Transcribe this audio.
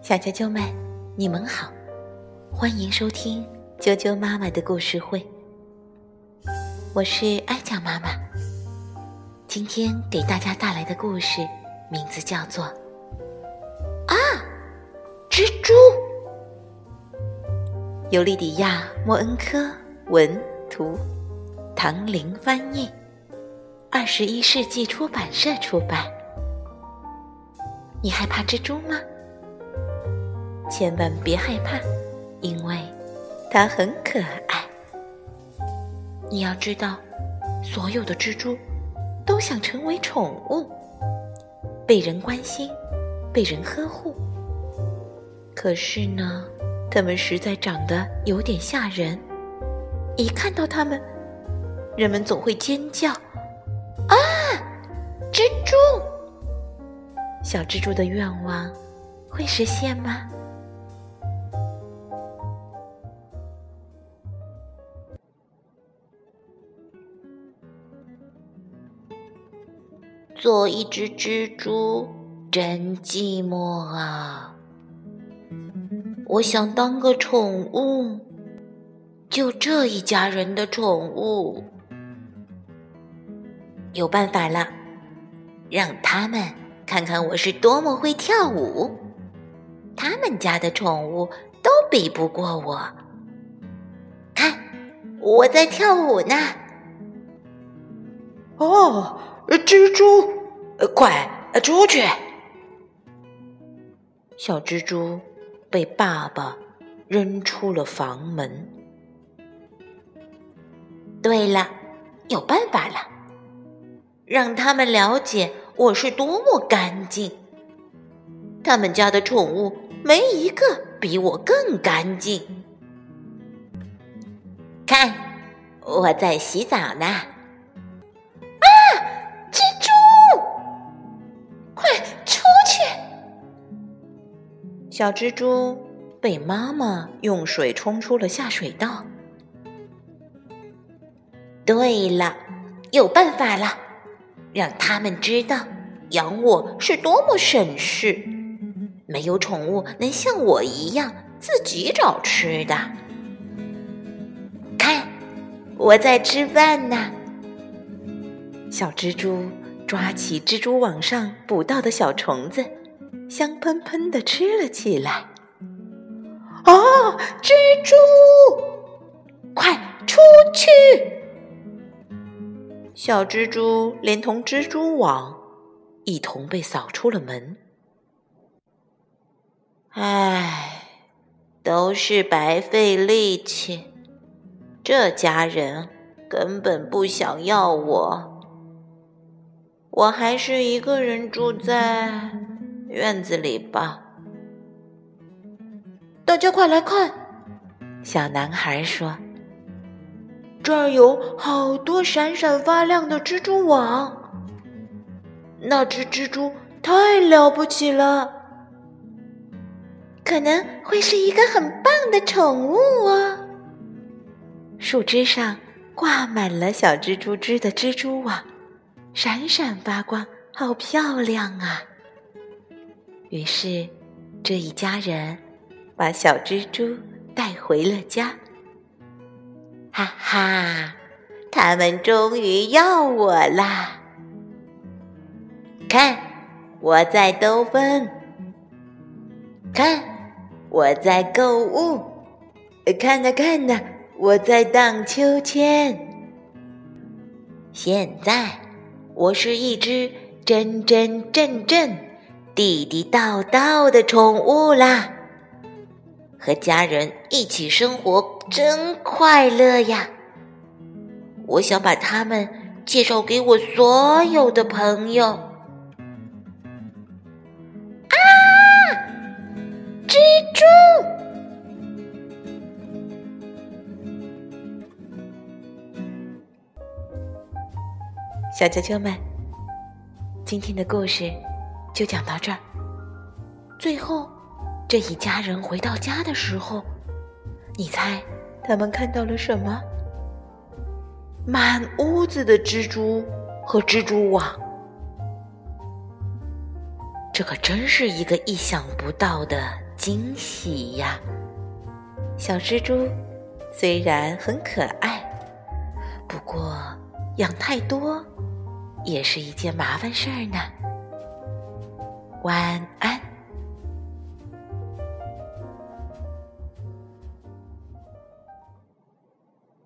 小啾啾们，你们好，欢迎收听啾啾妈妈的故事会。我是艾酱妈妈，今天给大家带来的故事名字叫做《啊，蜘蛛》。由莉迪亚·莫恩科文图，唐玲翻译，二十一世纪出版社出版。你害怕蜘蛛吗？千万别害怕，因为它很可爱。你要知道，所有的蜘蛛都想成为宠物，被人关心，被人呵护。可是呢，它们实在长得有点吓人。一看到它们，人们总会尖叫：“啊，蜘蛛！”小蜘蛛的愿望会实现吗？做一只蜘蛛真寂寞啊！我想当个宠物，就这一家人的宠物。有办法了，让他们。看看我是多么会跳舞，他们家的宠物都比不过我。看，我在跳舞呢。哦，蜘蛛，快出去！小蜘蛛被爸爸扔出了房门。对了，有办法了，让他们了解。我是多么干净！他们家的宠物没一个比我更干净。看，我在洗澡呢。啊，蜘蛛，快出去！小蜘蛛被妈妈用水冲出了下水道。对了，有办法了。让他们知道养我是多么省事，没有宠物能像我一样自己找吃的。看，我在吃饭呢。小蜘蛛抓起蜘蛛网上捕到的小虫子，香喷喷的吃了起来。啊，蜘蛛，小蜘蛛连同蜘蛛网一同被扫出了门。唉，都是白费力气，这家人根本不想要我。我还是一个人住在院子里吧。大家快来看，小男孩说。这儿有好多闪闪发亮的蜘蛛网，那只蜘蛛太了不起了，可能会是一个很棒的宠物哦。树枝上挂满了小蜘蛛织的蜘蛛网，闪闪发光，好漂亮啊！于是，这一家人把小蜘蛛带回了家。哈哈，他们终于要我啦！看，我在兜风；看，我在购物；看呐看呐，我在荡秋千。现在，我是一只真真正正、地地道道的宠物啦！和家人一起生活真快乐呀！我想把他们介绍给我所有的朋友。啊，蜘蛛！小啾啾们，今天的故事就讲到这儿。最后。这一家人回到家的时候，你猜他们看到了什么？满屋子的蜘蛛和蜘蛛网。这可真是一个意想不到的惊喜呀！小蜘蛛虽然很可爱，不过养太多也是一件麻烦事儿呢。晚安。